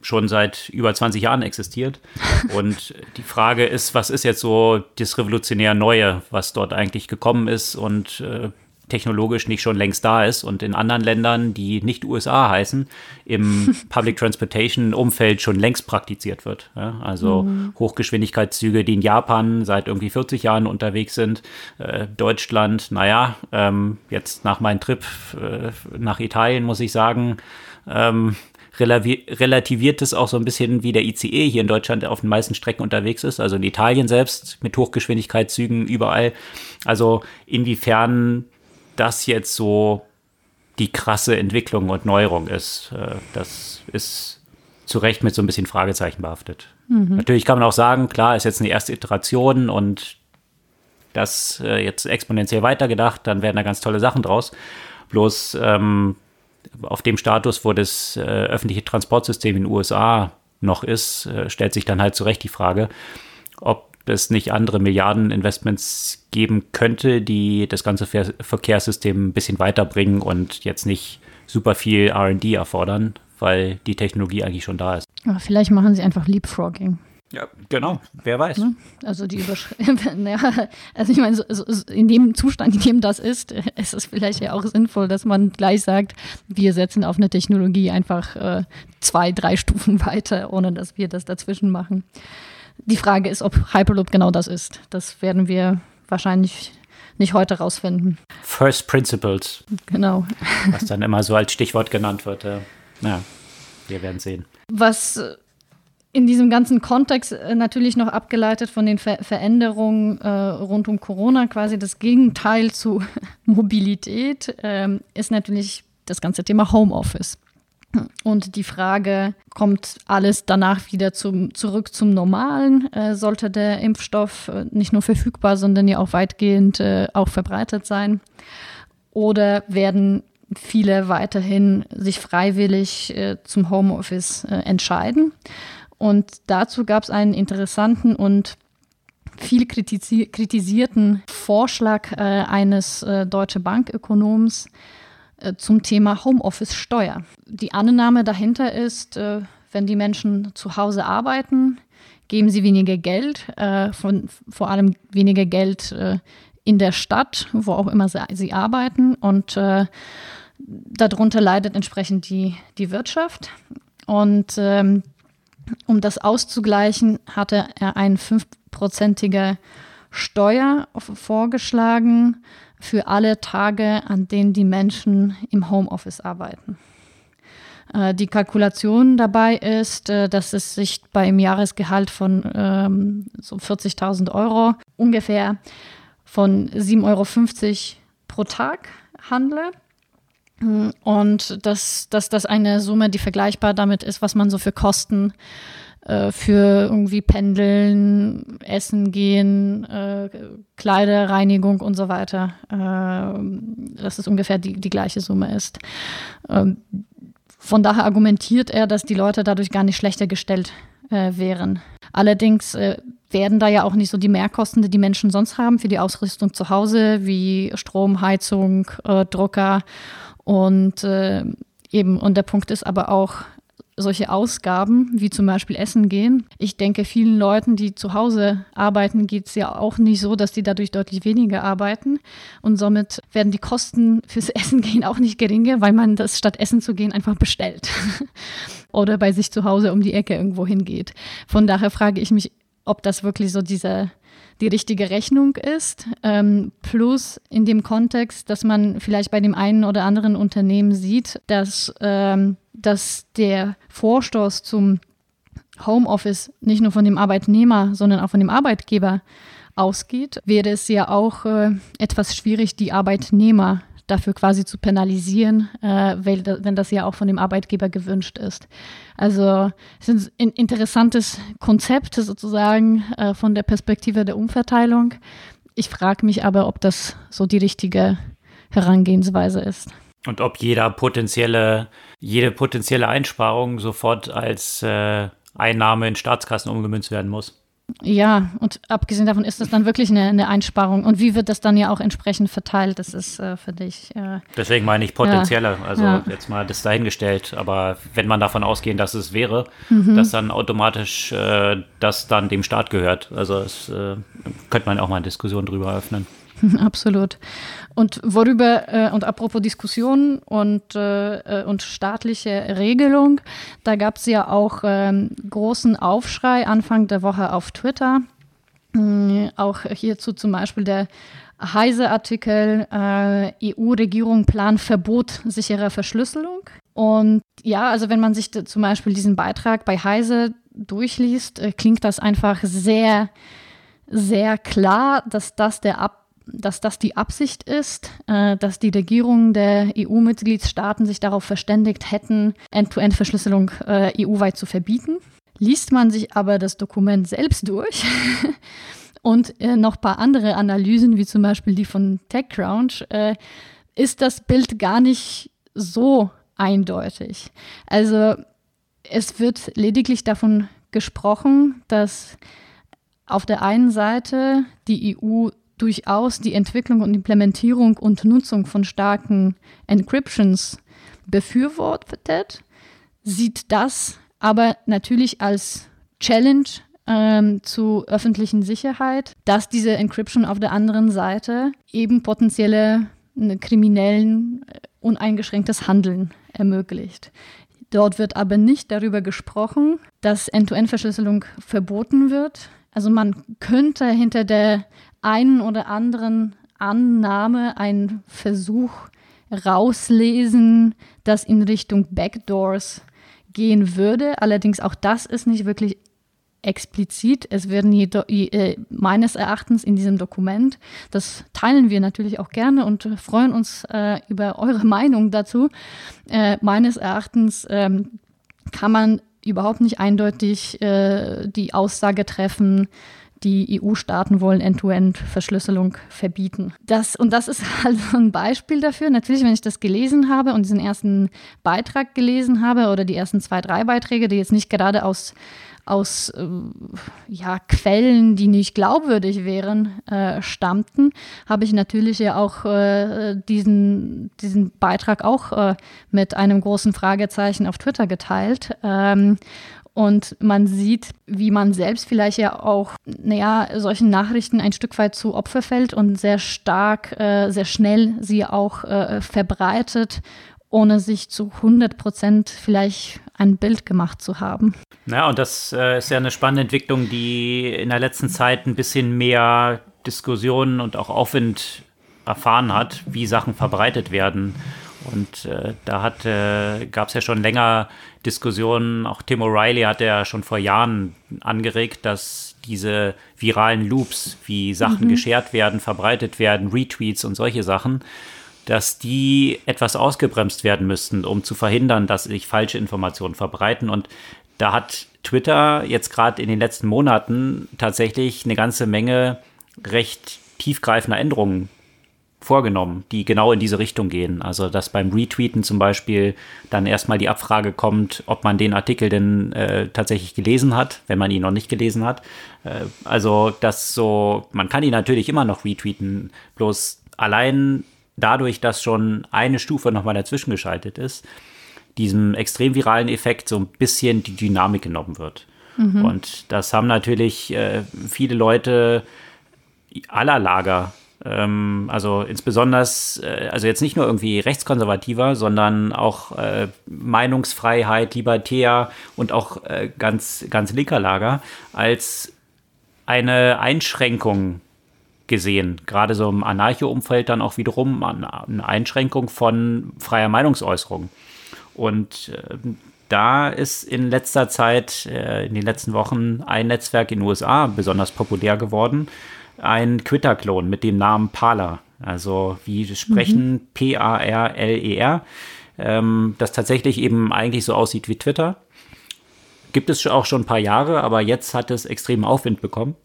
schon seit über 20 Jahren existiert. Und die Frage ist, was ist jetzt so das revolutionär Neue, was dort eigentlich gekommen ist und äh, technologisch nicht schon längst da ist und in anderen Ländern, die nicht USA heißen, im Public Transportation Umfeld schon längst praktiziert wird. Ja, also mhm. Hochgeschwindigkeitszüge, die in Japan seit irgendwie 40 Jahren unterwegs sind. Äh, Deutschland, naja, ähm, jetzt nach meinem Trip äh, nach Italien muss ich sagen, ähm, relativiert es auch so ein bisschen, wie der ICE hier in Deutschland auf den meisten Strecken unterwegs ist, also in Italien selbst mit Hochgeschwindigkeitszügen überall. Also inwiefern das jetzt so die krasse Entwicklung und Neuerung ist. Äh, das ist zu Recht mit so ein bisschen Fragezeichen behaftet. Mhm. Natürlich kann man auch sagen, klar, ist jetzt eine erste Iteration und das äh, jetzt exponentiell weitergedacht, dann werden da ganz tolle Sachen draus. Bloß ähm, auf dem Status, wo das äh, öffentliche Transportsystem in den USA noch ist, äh, stellt sich dann halt zu Recht die Frage, ob es nicht andere Milliardeninvestments geben könnte, die das ganze Ver Verkehrssystem ein bisschen weiterbringen und jetzt nicht super viel RD erfordern, weil die Technologie eigentlich schon da ist. Aber vielleicht machen sie einfach Leapfrogging. Ja, genau, wer weiß. Ne? Also die Überschrift, ja, also ich meine, so, so, in dem Zustand, in dem das ist, ist es vielleicht ja auch sinnvoll, dass man gleich sagt, wir setzen auf eine Technologie einfach äh, zwei, drei Stufen weiter, ohne dass wir das dazwischen machen. Die Frage ist, ob Hyperloop genau das ist. Das werden wir wahrscheinlich nicht heute rausfinden. First Principles. Genau. Was dann immer so als Stichwort genannt wird. Ja, wir werden sehen. Was in diesem ganzen Kontext äh, natürlich noch abgeleitet von den Ver Veränderungen äh, rund um Corona, quasi das Gegenteil zu Mobilität, äh, ist natürlich das ganze Thema Homeoffice. Und die Frage, kommt alles danach wieder zum, zurück zum Normalen? Äh, sollte der Impfstoff äh, nicht nur verfügbar, sondern ja auch weitgehend äh, auch verbreitet sein? Oder werden viele weiterhin sich freiwillig äh, zum Homeoffice äh, entscheiden? Und dazu gab es einen interessanten und viel kritisi kritisierten Vorschlag äh, eines Deutsche Bankökonoms, äh, zum Thema Homeoffice-Steuer. Die Annahme dahinter ist, äh, wenn die Menschen zu Hause arbeiten, geben sie weniger Geld, äh, von, vor allem weniger Geld in der Stadt, wo auch immer sie, sie arbeiten. Und äh, darunter leidet entsprechend die, die Wirtschaft. Und ähm, um das auszugleichen, hatte er eine fünfprozentige Steuer vorgeschlagen für alle Tage, an denen die Menschen im Homeoffice arbeiten. Äh, die Kalkulation dabei ist, äh, dass es sich beim Jahresgehalt von ähm, so 40.000 Euro ungefähr von 7,50 Euro pro Tag handle. Und dass, dass das eine Summe, die vergleichbar damit ist, was man so für Kosten äh, für irgendwie Pendeln, Essen gehen, äh, Kleiderreinigung und so weiter, äh, dass es ungefähr die, die gleiche Summe ist. Ähm, von daher argumentiert er, dass die Leute dadurch gar nicht schlechter gestellt äh, wären. Allerdings äh, werden da ja auch nicht so die Mehrkosten, die die Menschen sonst haben für die Ausrüstung zu Hause, wie Strom, Heizung, äh, Drucker und äh, eben. Und der Punkt ist aber auch, solche Ausgaben, wie zum Beispiel Essen gehen. Ich denke, vielen Leuten, die zu Hause arbeiten, geht es ja auch nicht so, dass die dadurch deutlich weniger arbeiten. Und somit werden die Kosten fürs Essen gehen auch nicht geringer, weil man das statt Essen zu gehen einfach bestellt. Oder bei sich zu Hause um die Ecke irgendwo hingeht. Von daher frage ich mich, ob das wirklich so diese die richtige Rechnung ist. Ähm, plus in dem Kontext, dass man vielleicht bei dem einen oder anderen Unternehmen sieht, dass, ähm, dass der Vorstoß zum Homeoffice nicht nur von dem Arbeitnehmer, sondern auch von dem Arbeitgeber ausgeht, wäre es ja auch äh, etwas schwierig, die Arbeitnehmer dafür quasi zu penalisieren, äh, weil, wenn das ja auch von dem Arbeitgeber gewünscht ist. Also es ist ein interessantes Konzept sozusagen äh, von der Perspektive der Umverteilung. Ich frage mich aber, ob das so die richtige Herangehensweise ist. Und ob jeder potenzielle, jede potenzielle Einsparung sofort als äh, Einnahme in Staatskassen umgemünzt werden muss. Ja, und abgesehen davon ist das dann wirklich eine, eine, Einsparung. Und wie wird das dann ja auch entsprechend verteilt? Das ist äh, für dich. Äh, Deswegen meine ich potenzielle. Ja, also ja. jetzt mal das dahingestellt. Aber wenn man davon ausgehen, dass es wäre, mhm. dass dann automatisch äh, das dann dem Staat gehört. Also es äh, könnte man auch mal eine Diskussion drüber öffnen. Absolut. Und worüber, äh, und apropos Diskussion und, äh, und staatliche Regelung, da gab es ja auch ähm, großen Aufschrei Anfang der Woche auf Twitter. Mhm, auch hierzu zum Beispiel der Heise-Artikel äh, EU-Regierung plant Verbot sicherer Verschlüsselung. Und ja, also wenn man sich zum Beispiel diesen Beitrag bei Heise durchliest, äh, klingt das einfach sehr, sehr klar, dass das der Ab dass das die Absicht ist, äh, dass die Regierungen der EU-Mitgliedstaaten sich darauf verständigt hätten, End-to-End-Verschlüsselung äh, EU-weit zu verbieten. Liest man sich aber das Dokument selbst durch und äh, noch ein paar andere Analysen, wie zum Beispiel die von TechCrunch, äh, ist das Bild gar nicht so eindeutig. Also es wird lediglich davon gesprochen, dass auf der einen Seite die EU durchaus die Entwicklung und Implementierung und Nutzung von starken Encryptions befürwortet, sieht das aber natürlich als Challenge ähm, zu öffentlichen Sicherheit, dass diese Encryption auf der anderen Seite eben potenzielle äh, kriminellen äh, uneingeschränktes Handeln ermöglicht. Dort wird aber nicht darüber gesprochen, dass End-to-End-Verschlüsselung verboten wird. Also man könnte hinter der einen oder anderen Annahme, einen Versuch rauslesen, das in Richtung Backdoors gehen würde. Allerdings auch das ist nicht wirklich explizit. Es werden äh, meines Erachtens in diesem Dokument, das teilen wir natürlich auch gerne und freuen uns äh, über eure Meinung dazu. Äh, meines Erachtens ähm, kann man überhaupt nicht eindeutig äh, die Aussage treffen, die EU-Staaten wollen End-to-End-Verschlüsselung verbieten. Das, und das ist also ein Beispiel dafür. Natürlich, wenn ich das gelesen habe und diesen ersten Beitrag gelesen habe oder die ersten zwei, drei Beiträge, die jetzt nicht gerade aus, aus äh, ja, Quellen, die nicht glaubwürdig wären, äh, stammten, habe ich natürlich ja auch äh, diesen, diesen Beitrag auch äh, mit einem großen Fragezeichen auf Twitter geteilt. Ähm, und man sieht, wie man selbst vielleicht ja auch, naja, solchen Nachrichten ein Stück weit zu Opfer fällt und sehr stark, äh, sehr schnell sie auch äh, verbreitet, ohne sich zu 100 Prozent vielleicht ein Bild gemacht zu haben. Ja, und das äh, ist ja eine spannende Entwicklung, die in der letzten Zeit ein bisschen mehr Diskussionen und auch Aufwind erfahren hat, wie Sachen verbreitet werden. Und äh, da äh, gab es ja schon länger Diskussionen, auch Tim O'Reilly hat ja schon vor Jahren angeregt, dass diese viralen Loops, wie Sachen mhm. geshared werden, verbreitet werden, Retweets und solche Sachen, dass die etwas ausgebremst werden müssten, um zu verhindern, dass sich falsche Informationen verbreiten. Und da hat Twitter jetzt gerade in den letzten Monaten tatsächlich eine ganze Menge recht tiefgreifender Änderungen vorgenommen, die genau in diese Richtung gehen. Also dass beim Retweeten zum Beispiel dann erstmal die Abfrage kommt, ob man den Artikel denn äh, tatsächlich gelesen hat, wenn man ihn noch nicht gelesen hat. Äh, also dass so, man kann ihn natürlich immer noch retweeten, bloß allein dadurch, dass schon eine Stufe nochmal dazwischen geschaltet ist, diesem extrem viralen Effekt so ein bisschen die Dynamik genommen wird. Mhm. Und das haben natürlich äh, viele Leute aller Lager ähm, also insbesondere, äh, also jetzt nicht nur irgendwie rechtskonservativer, sondern auch äh, Meinungsfreiheit, Libertär und auch äh, ganz, ganz linker Lager als eine Einschränkung gesehen. Gerade so im Anarcho-Umfeld dann auch wiederum eine Einschränkung von freier Meinungsäußerung. Und äh, da ist in letzter Zeit, äh, in den letzten Wochen, ein Netzwerk in den USA besonders populär geworden, ein Twitter-Klon mit dem Namen Parler. Also wie sprechen mhm. P-A-R-L-E-R, e ähm, das tatsächlich eben eigentlich so aussieht wie Twitter. Gibt es auch schon ein paar Jahre, aber jetzt hat es extremen Aufwind bekommen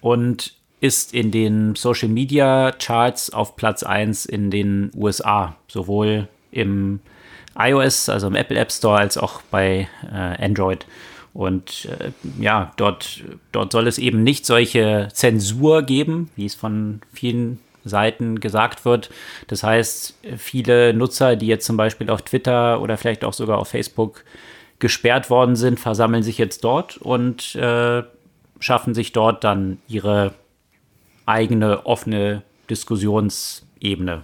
und ist in den Social Media Charts auf Platz 1 in den USA, sowohl im iOS, also im Apple App Store, als auch bei äh, Android. Und äh, ja, dort, dort soll es eben nicht solche Zensur geben, wie es von vielen Seiten gesagt wird. Das heißt, viele Nutzer, die jetzt zum Beispiel auf Twitter oder vielleicht auch sogar auf Facebook gesperrt worden sind, versammeln sich jetzt dort und äh, schaffen sich dort dann ihre eigene offene Diskussionsebene,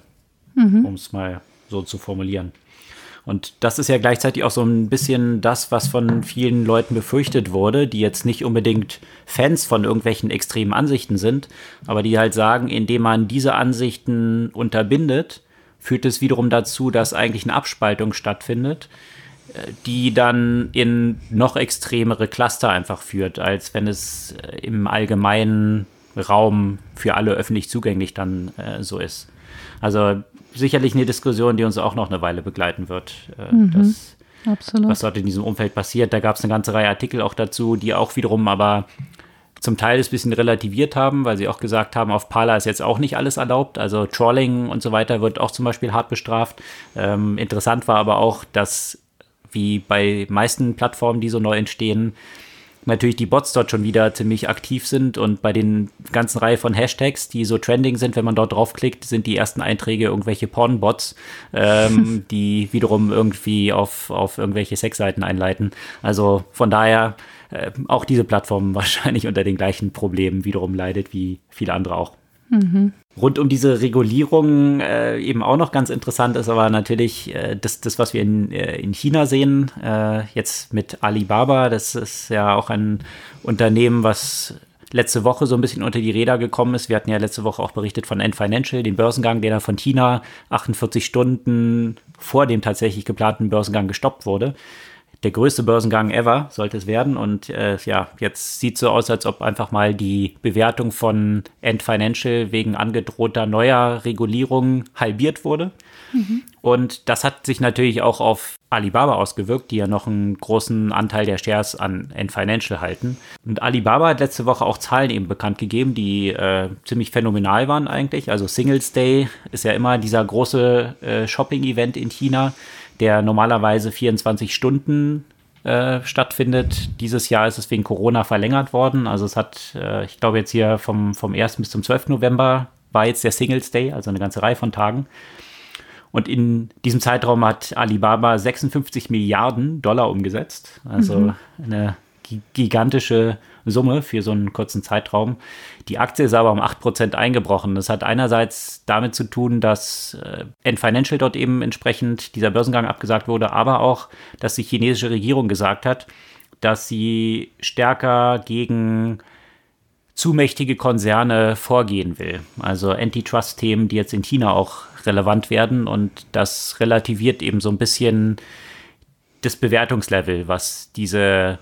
mhm. um es mal so zu formulieren. Und das ist ja gleichzeitig auch so ein bisschen das, was von vielen Leuten befürchtet wurde, die jetzt nicht unbedingt Fans von irgendwelchen extremen Ansichten sind, aber die halt sagen, indem man diese Ansichten unterbindet, führt es wiederum dazu, dass eigentlich eine Abspaltung stattfindet, äh, die dann in noch extremere Cluster einfach führt, als wenn es äh, im allgemeinen Raum für alle öffentlich zugänglich dann äh, so ist. Also sicherlich eine Diskussion, die uns auch noch eine Weile begleiten wird. Äh, mhm, das. Was dort in diesem Umfeld passiert. Da gab es eine ganze Reihe Artikel auch dazu, die auch wiederum aber zum Teil das bisschen relativiert haben, weil sie auch gesagt haben, auf Parler ist jetzt auch nicht alles erlaubt. Also Trolling und so weiter wird auch zum Beispiel hart bestraft. Ähm, interessant war aber auch, dass wie bei meisten Plattformen, die so neu entstehen, natürlich die Bots dort schon wieder ziemlich aktiv sind und bei den ganzen Reihe von Hashtags, die so trending sind, wenn man dort draufklickt, sind die ersten Einträge irgendwelche Porn-Bots, ähm, die wiederum irgendwie auf, auf irgendwelche Sexseiten einleiten. Also von daher äh, auch diese Plattform wahrscheinlich unter den gleichen Problemen wiederum leidet wie viele andere auch. Mhm. Rund um diese Regulierung äh, eben auch noch ganz interessant ist aber natürlich äh, das, das, was wir in, äh, in China sehen, äh, jetzt mit Alibaba. Das ist ja auch ein Unternehmen, was letzte Woche so ein bisschen unter die Räder gekommen ist. Wir hatten ja letzte Woche auch berichtet von Ant Financial, den Börsengang, der dann von China 48 Stunden vor dem tatsächlich geplanten Börsengang gestoppt wurde der größte Börsengang ever sollte es werden. Und äh, ja, jetzt sieht es so aus, als ob einfach mal die Bewertung von End Financial wegen angedrohter neuer Regulierung halbiert wurde. Mhm. Und das hat sich natürlich auch auf Alibaba ausgewirkt, die ja noch einen großen Anteil der Shares an End Financial halten. Und Alibaba hat letzte Woche auch Zahlen eben bekannt gegeben, die äh, ziemlich phänomenal waren eigentlich. Also Singles Day ist ja immer dieser große äh, Shopping-Event in China der normalerweise 24 Stunden äh, stattfindet. Dieses Jahr ist es wegen Corona verlängert worden. Also es hat, äh, ich glaube jetzt hier vom, vom 1. bis zum 12. November war jetzt der Singles Day, also eine ganze Reihe von Tagen. Und in diesem Zeitraum hat Alibaba 56 Milliarden Dollar umgesetzt. Also mhm. eine gigantische Summe für so einen kurzen Zeitraum. Die Aktie ist aber um 8% eingebrochen. Das hat einerseits damit zu tun, dass äh, N Financial dort eben entsprechend dieser Börsengang abgesagt wurde, aber auch, dass die chinesische Regierung gesagt hat, dass sie stärker gegen zu mächtige Konzerne vorgehen will. Also Antitrust-Themen, die jetzt in China auch relevant werden und das relativiert eben so ein bisschen das Bewertungslevel, was diese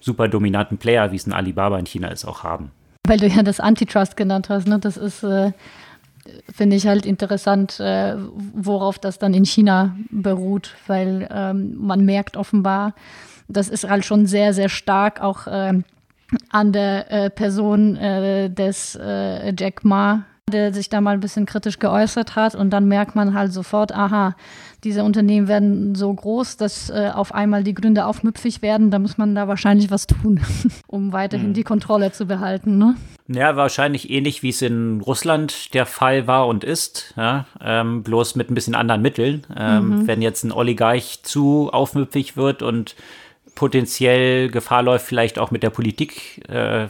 super dominanten Player, wie es ein Alibaba in China ist, auch haben. Weil du ja das Antitrust genannt hast, ne? das ist, äh, finde ich halt interessant, äh, worauf das dann in China beruht, weil ähm, man merkt offenbar, das ist halt schon sehr, sehr stark auch äh, an der äh, Person äh, des äh, Jack Ma, der sich da mal ein bisschen kritisch geäußert hat. Und dann merkt man halt sofort, aha, diese Unternehmen werden so groß, dass äh, auf einmal die Gründe aufmüpfig werden. Da muss man da wahrscheinlich was tun, um weiterhin mhm. die Kontrolle zu behalten. Ne? Ja, wahrscheinlich ähnlich wie es in Russland der Fall war und ist, ja, ähm, bloß mit ein bisschen anderen Mitteln. Ähm, mhm. Wenn jetzt ein Oligarch zu aufmüpfig wird und potenziell Gefahr läuft, vielleicht auch mit der Politik, äh,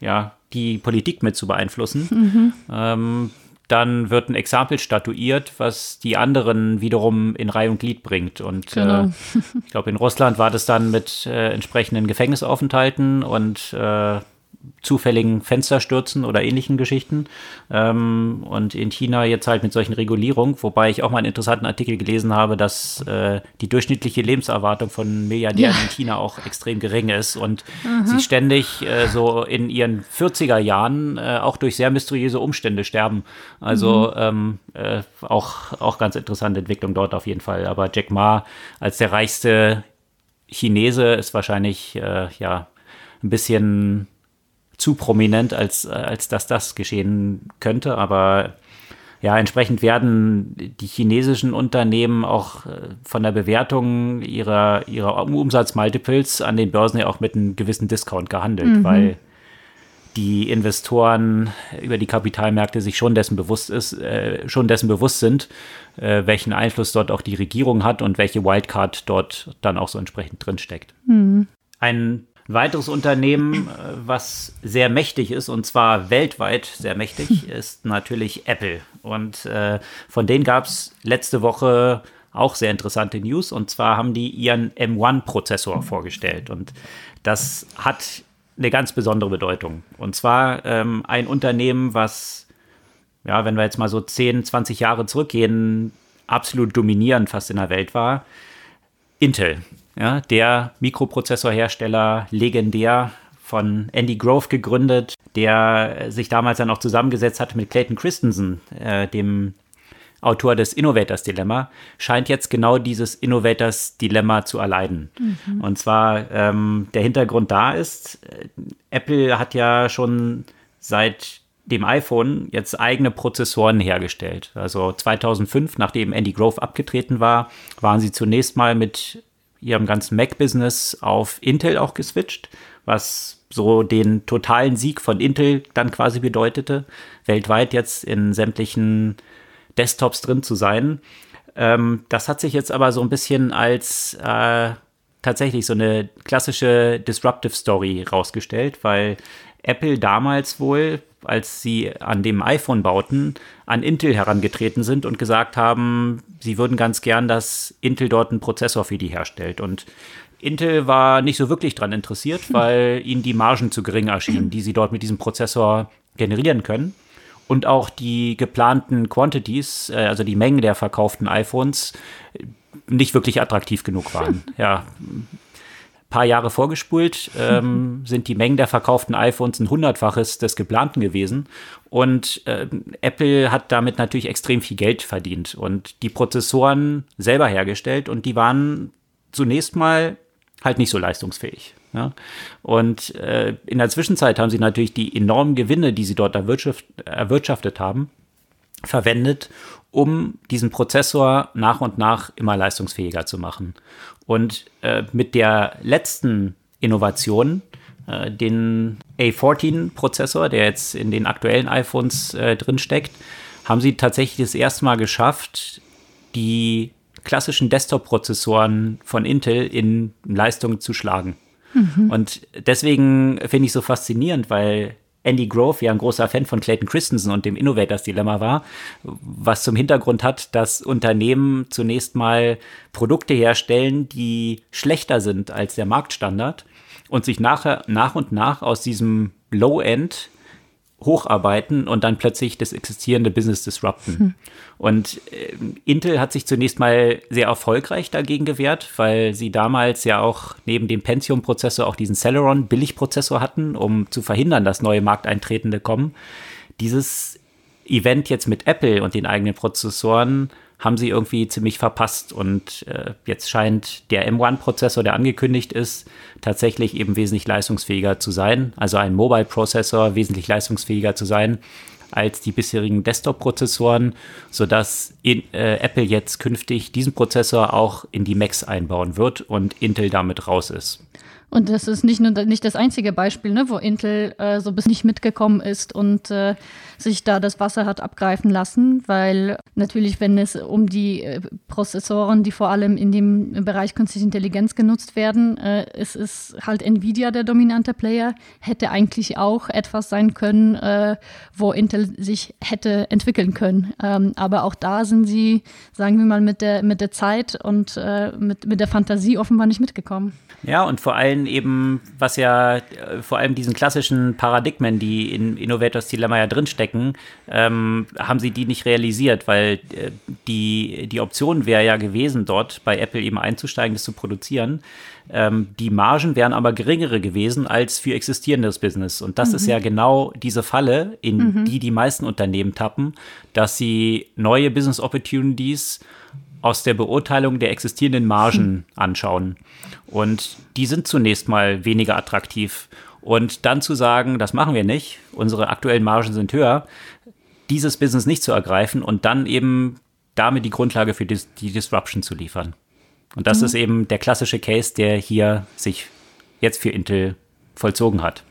ja, die Politik mit zu beeinflussen, mhm. ähm, dann wird ein Exempel statuiert, was die anderen wiederum in Reihe und Glied bringt. Und genau. äh, ich glaube, in Russland war das dann mit äh, entsprechenden Gefängnisaufenthalten und äh, zufälligen Fensterstürzen oder ähnlichen Geschichten. Ähm, und in China jetzt halt mit solchen Regulierungen, wobei ich auch mal einen interessanten Artikel gelesen habe, dass äh, die durchschnittliche Lebenserwartung von Milliardären ja. in China auch extrem gering ist und Aha. sie ständig äh, so in ihren 40er Jahren äh, auch durch sehr mysteriöse Umstände sterben. Also mhm. ähm, äh, auch, auch ganz interessante Entwicklung dort auf jeden Fall. Aber Jack Ma als der reichste Chinese ist wahrscheinlich äh, ja ein bisschen zu prominent, als, äh, als dass das geschehen könnte. Aber ja, entsprechend werden die chinesischen Unternehmen auch äh, von der Bewertung ihrer, ihrer Umsatzmultiples an den Börsen ja auch mit einem gewissen Discount gehandelt, mhm. weil die Investoren über die Kapitalmärkte sich schon dessen bewusst ist, äh, schon dessen bewusst sind, äh, welchen Einfluss dort auch die Regierung hat und welche Wildcard dort dann auch so entsprechend drinsteckt. Mhm. Ein ein weiteres Unternehmen, äh, was sehr mächtig ist, und zwar weltweit sehr mächtig, ist natürlich Apple. Und äh, von denen gab es letzte Woche auch sehr interessante News. Und zwar haben die ihren M1-Prozessor vorgestellt. Und das hat eine ganz besondere Bedeutung. Und zwar ähm, ein Unternehmen, was, ja, wenn wir jetzt mal so 10, 20 Jahre zurückgehen, absolut dominierend fast in der Welt war. Intel ja, der Mikroprozessorhersteller, legendär von Andy Grove gegründet, der sich damals dann auch zusammengesetzt hat mit Clayton Christensen, äh, dem Autor des Innovators Dilemma, scheint jetzt genau dieses Innovators Dilemma zu erleiden. Mhm. Und zwar ähm, der Hintergrund da ist, äh, Apple hat ja schon seit dem iPhone jetzt eigene Prozessoren hergestellt. Also 2005, nachdem Andy Grove abgetreten war, waren sie zunächst mal mit ihrem ganzen Mac-Business auf Intel auch geswitcht, was so den totalen Sieg von Intel dann quasi bedeutete, weltweit jetzt in sämtlichen Desktops drin zu sein. Ähm, das hat sich jetzt aber so ein bisschen als äh, tatsächlich so eine klassische Disruptive Story rausgestellt, weil Apple damals wohl, als sie an dem iPhone bauten, an Intel herangetreten sind und gesagt haben, sie würden ganz gern, dass Intel dort einen Prozessor für die herstellt. Und Intel war nicht so wirklich daran interessiert, weil ihnen die Margen zu gering erschienen, die sie dort mit diesem Prozessor generieren können. Und auch die geplanten Quantities, äh, also die Menge der verkauften iPhones, nicht wirklich attraktiv genug waren. Ja, paar Jahre vorgespult, ähm, sind die Mengen der verkauften iPhones ein hundertfaches des geplanten gewesen. Und äh, Apple hat damit natürlich extrem viel Geld verdient und die Prozessoren selber hergestellt und die waren zunächst mal halt nicht so leistungsfähig. Ja? Und äh, in der Zwischenzeit haben sie natürlich die enormen Gewinne, die sie dort erwirtschaft, erwirtschaftet haben, verwendet, um diesen Prozessor nach und nach immer leistungsfähiger zu machen. Und äh, mit der letzten Innovation, äh, den A14-Prozessor, der jetzt in den aktuellen iPhones äh, drin steckt, haben sie tatsächlich das erste Mal geschafft, die klassischen Desktop-Prozessoren von Intel in Leistung zu schlagen. Mhm. Und deswegen finde ich so faszinierend, weil Andy Grove ja ein großer Fan von Clayton Christensen und dem Innovators Dilemma war, was zum Hintergrund hat, dass Unternehmen zunächst mal Produkte herstellen, die schlechter sind als der Marktstandard und sich nachher nach und nach aus diesem Low-End hocharbeiten und dann plötzlich das existierende Business disrupten. Hm. Und äh, Intel hat sich zunächst mal sehr erfolgreich dagegen gewehrt, weil sie damals ja auch neben dem Pentium-Prozessor auch diesen Celeron Billigprozessor hatten, um zu verhindern, dass neue Markteintretende kommen. Dieses Event jetzt mit Apple und den eigenen Prozessoren haben sie irgendwie ziemlich verpasst. Und äh, jetzt scheint der M1-Prozessor, der angekündigt ist, tatsächlich eben wesentlich leistungsfähiger zu sein. Also ein Mobile-Prozessor wesentlich leistungsfähiger zu sein als die bisherigen Desktop-Prozessoren, sodass in, äh, Apple jetzt künftig diesen Prozessor auch in die Macs einbauen wird und Intel damit raus ist. Und das ist nicht nur nicht das einzige Beispiel, ne, wo Intel äh, so bis nicht mitgekommen ist und äh, sich da das Wasser hat abgreifen lassen, weil natürlich, wenn es um die äh, Prozessoren, die vor allem in dem Bereich künstliche Intelligenz genutzt werden, äh, es ist halt Nvidia der dominante Player, hätte eigentlich auch etwas sein können, äh, wo Intel sich hätte entwickeln können. Ähm, aber auch da sind sie, sagen wir mal, mit der, mit der Zeit und äh, mit, mit der Fantasie offenbar nicht mitgekommen. Ja, und vor allem eben, was ja äh, vor allem diesen klassischen Paradigmen, die in Innovators Dilemma ja drinstecken, ähm, haben sie die nicht realisiert, weil äh, die, die Option wäre ja gewesen, dort bei Apple eben einzusteigen, das zu produzieren. Ähm, die Margen wären aber geringere gewesen als für existierendes Business. Und das mhm. ist ja genau diese Falle, in mhm. die die meisten Unternehmen tappen, dass sie neue Business Opportunities aus der Beurteilung der existierenden Margen hm. anschauen. Und die sind zunächst mal weniger attraktiv. Und dann zu sagen, das machen wir nicht, unsere aktuellen Margen sind höher, dieses Business nicht zu ergreifen und dann eben damit die Grundlage für die, die Disruption zu liefern. Und das mhm. ist eben der klassische Case, der hier sich jetzt für Intel vollzogen hat.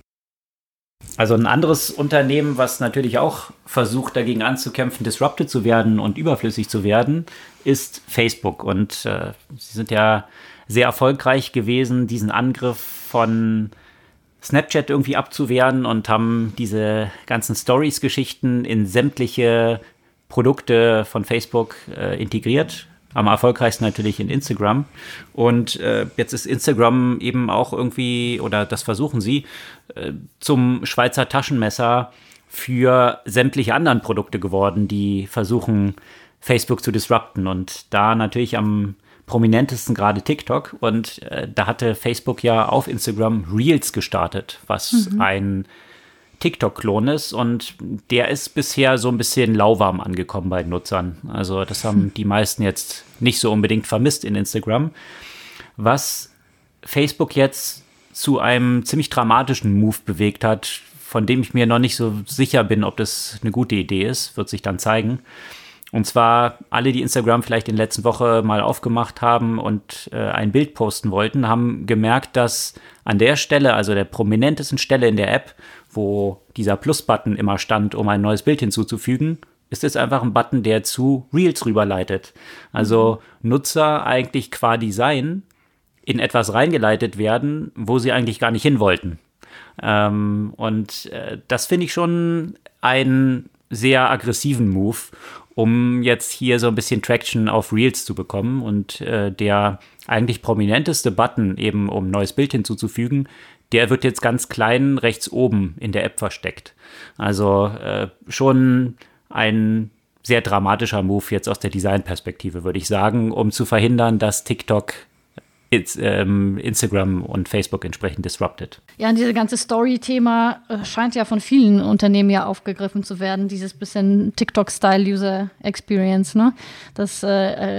Also ein anderes Unternehmen, was natürlich auch versucht, dagegen anzukämpfen, disrupted zu werden und überflüssig zu werden, ist Facebook. Und äh, sie sind ja sehr erfolgreich gewesen, diesen Angriff von Snapchat irgendwie abzuwehren und haben diese ganzen Stories-Geschichten in sämtliche Produkte von Facebook äh, integriert. Am erfolgreichsten natürlich in Instagram. Und äh, jetzt ist Instagram eben auch irgendwie, oder das versuchen sie, äh, zum Schweizer Taschenmesser für sämtliche anderen Produkte geworden, die versuchen, Facebook zu disrupten. Und da natürlich am prominentesten gerade TikTok. Und äh, da hatte Facebook ja auf Instagram Reels gestartet, was mhm. ein TikTok-Klon ist. Und der ist bisher so ein bisschen lauwarm angekommen bei den Nutzern. Also das haben hm. die meisten jetzt nicht so unbedingt vermisst in Instagram. Was Facebook jetzt zu einem ziemlich dramatischen Move bewegt hat, von dem ich mir noch nicht so sicher bin, ob das eine gute Idee ist, wird sich dann zeigen. Und zwar alle, die Instagram vielleicht in der letzten Woche mal aufgemacht haben und äh, ein Bild posten wollten, haben gemerkt, dass an der Stelle, also der prominentesten Stelle in der App, wo dieser Plus-Button immer stand, um ein neues Bild hinzuzufügen, ist es einfach ein Button, der zu Reels rüberleitet. Also. Nutzer eigentlich qua Design in etwas reingeleitet werden, wo sie eigentlich gar nicht hin wollten. Ähm, und äh, das finde ich schon einen sehr aggressiven Move um jetzt hier so ein bisschen Traction auf Reels zu bekommen. Und äh, der eigentlich prominenteste Button, eben um neues Bild hinzuzufügen, der wird jetzt ganz klein rechts oben in der App versteckt. Also äh, schon ein sehr dramatischer Move jetzt aus der Designperspektive, würde ich sagen, um zu verhindern, dass TikTok Instagram und Facebook entsprechend disrupted. Ja, und dieses ganze Story-Thema äh, scheint ja von vielen Unternehmen ja aufgegriffen zu werden, dieses bisschen TikTok-Style-User Experience. Ne? Das äh,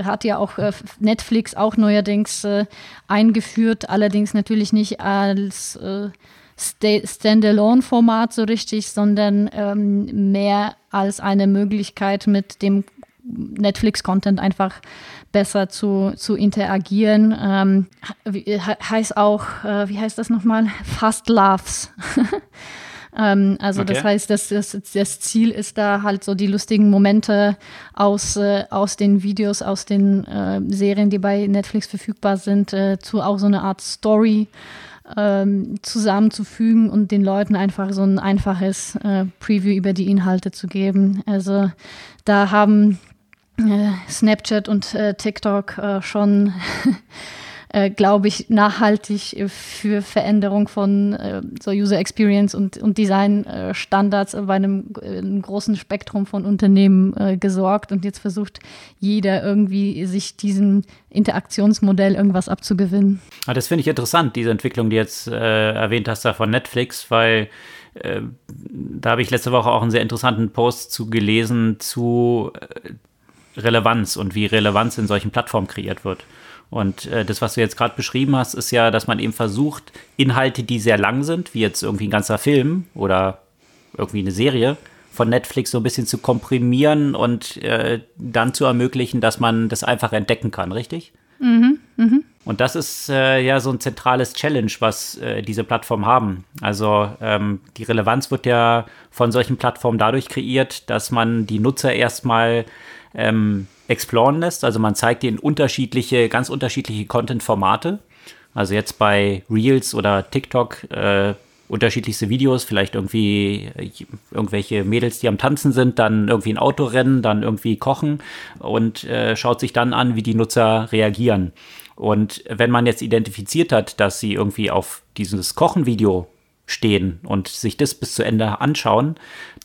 äh, hat ja auch äh, Netflix auch neuerdings äh, eingeführt, allerdings natürlich nicht als äh, Standalone-Format so richtig, sondern ähm, mehr als eine Möglichkeit mit dem Netflix-Content einfach besser zu, zu interagieren. Ähm, wie, heißt auch, äh, wie heißt das nochmal? Fast Laughs. ähm, also okay. das heißt, das, das, das Ziel ist da halt so die lustigen Momente aus, äh, aus den Videos, aus den äh, Serien, die bei Netflix verfügbar sind, äh, zu auch so eine Art Story ähm, zusammenzufügen und den Leuten einfach so ein einfaches äh, Preview über die Inhalte zu geben. Also da haben äh, Snapchat und äh, TikTok äh, schon, äh, glaube ich, nachhaltig für Veränderung von äh, so User Experience und, und Design äh, Standards bei einem, einem, großen Spektrum von Unternehmen gesorgt und jetzt versucht jeder irgendwie sich diesem Interaktionsmodell irgendwas abzugewinnen. Ah, das finde ich interessant, diese Entwicklung, die jetzt erwähnt hast da von Netflix, weil da habe ich letzte Woche auch einen sehr interessanten Post zu gelesen zu Relevanz und wie Relevanz in solchen Plattformen kreiert wird. Und äh, das, was du jetzt gerade beschrieben hast, ist ja, dass man eben versucht, Inhalte, die sehr lang sind, wie jetzt irgendwie ein ganzer Film oder irgendwie eine Serie, von Netflix so ein bisschen zu komprimieren und äh, dann zu ermöglichen, dass man das einfach entdecken kann, richtig? Mhm, mh. Und das ist äh, ja so ein zentrales Challenge, was äh, diese Plattformen haben. Also ähm, die Relevanz wird ja von solchen Plattformen dadurch kreiert, dass man die Nutzer erstmal ähm, exploren lässt. Also man zeigt ihnen unterschiedliche, ganz unterschiedliche Content-Formate. Also jetzt bei Reels oder TikTok äh, unterschiedlichste Videos, vielleicht irgendwie äh, irgendwelche Mädels, die am Tanzen sind, dann irgendwie ein Auto rennen, dann irgendwie kochen und äh, schaut sich dann an, wie die Nutzer reagieren. Und wenn man jetzt identifiziert hat, dass sie irgendwie auf dieses Kochenvideo stehen und sich das bis zu Ende anschauen,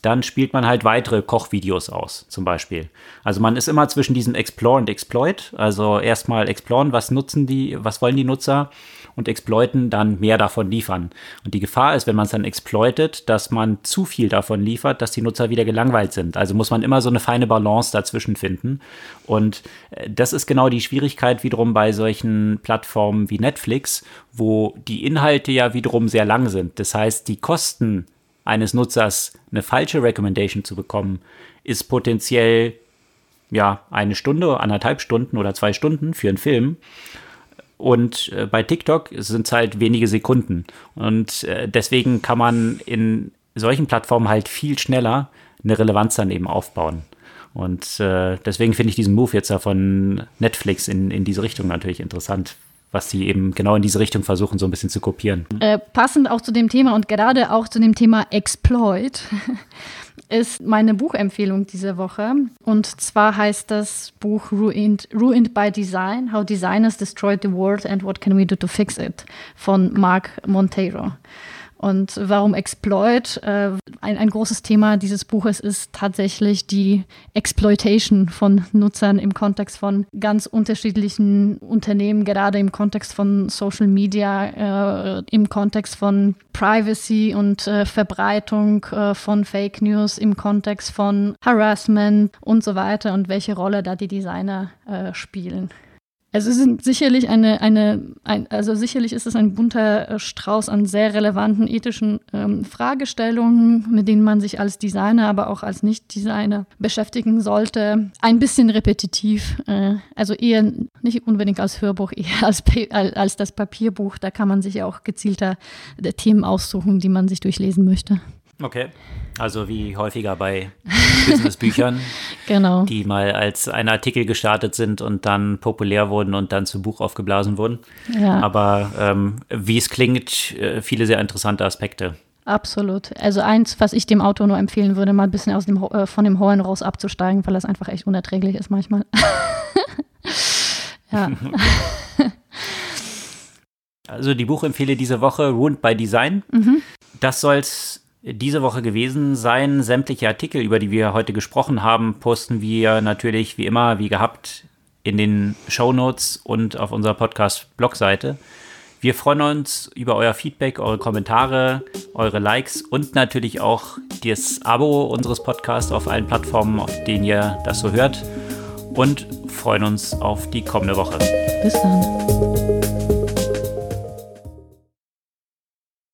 dann spielt man halt weitere Kochvideos aus, zum Beispiel. Also man ist immer zwischen diesem Explore und Exploit. Also erstmal exploren, was nutzen die, was wollen die Nutzer und exploiten, dann mehr davon liefern. Und die Gefahr ist, wenn man es dann exploitet, dass man zu viel davon liefert, dass die Nutzer wieder gelangweilt sind. Also muss man immer so eine feine Balance dazwischen finden. Und äh, das ist genau die Schwierigkeit wiederum bei solchen Plattformen wie Netflix, wo die Inhalte ja wiederum sehr lang sind. Das heißt, die Kosten eines Nutzers eine falsche Recommendation zu bekommen, ist potenziell ja eine Stunde, anderthalb Stunden oder zwei Stunden für einen Film. Und äh, bei TikTok sind es halt wenige Sekunden. Und äh, deswegen kann man in solchen Plattformen halt viel schneller eine Relevanz dann eben aufbauen. Und äh, deswegen finde ich diesen Move jetzt da von Netflix in, in diese Richtung natürlich interessant, was sie eben genau in diese Richtung versuchen, so ein bisschen zu kopieren. Äh, passend auch zu dem Thema und gerade auch zu dem Thema Exploit ist meine Buchempfehlung diese Woche. Und zwar heißt das Buch Ruined, Ruined by Design, How Designers Destroyed the World and What Can We Do to Fix It von Mark Monteiro. Und warum Exploit? Äh, ein, ein großes Thema dieses Buches ist tatsächlich die Exploitation von Nutzern im Kontext von ganz unterschiedlichen Unternehmen, gerade im Kontext von Social Media, äh, im Kontext von Privacy und äh, Verbreitung äh, von Fake News, im Kontext von Harassment und so weiter und welche Rolle da die Designer äh, spielen. Also es ist sicherlich eine, eine ein, also sicherlich ist es ein bunter äh, Strauß an sehr relevanten ethischen ähm, Fragestellungen, mit denen man sich als Designer, aber auch als Nicht-Designer beschäftigen sollte. Ein bisschen repetitiv, äh, also eher nicht unbedingt als Hörbuch, eher als, als das Papierbuch. Da kann man sich ja auch gezielter äh, Themen aussuchen, die man sich durchlesen möchte. Okay. Also wie häufiger bei Businessbüchern, genau. die mal als ein Artikel gestartet sind und dann populär wurden und dann zum Buch aufgeblasen wurden. Ja. Aber ähm, wie es klingt, äh, viele sehr interessante Aspekte. Absolut. Also eins, was ich dem Autor nur empfehlen würde, mal ein bisschen aus dem, äh, von dem Horn raus abzusteigen, weil das einfach echt unerträglich ist manchmal. ja. Also die Buchempfehle diese Woche Ruined by Design. Mhm. Das soll es diese Woche gewesen sein. Sämtliche Artikel, über die wir heute gesprochen haben, posten wir natürlich wie immer, wie gehabt, in den Show Notes und auf unserer Podcast-Blogseite. Wir freuen uns über euer Feedback, eure Kommentare, eure Likes und natürlich auch das Abo unseres Podcasts auf allen Plattformen, auf denen ihr das so hört. Und freuen uns auf die kommende Woche. Bis dann.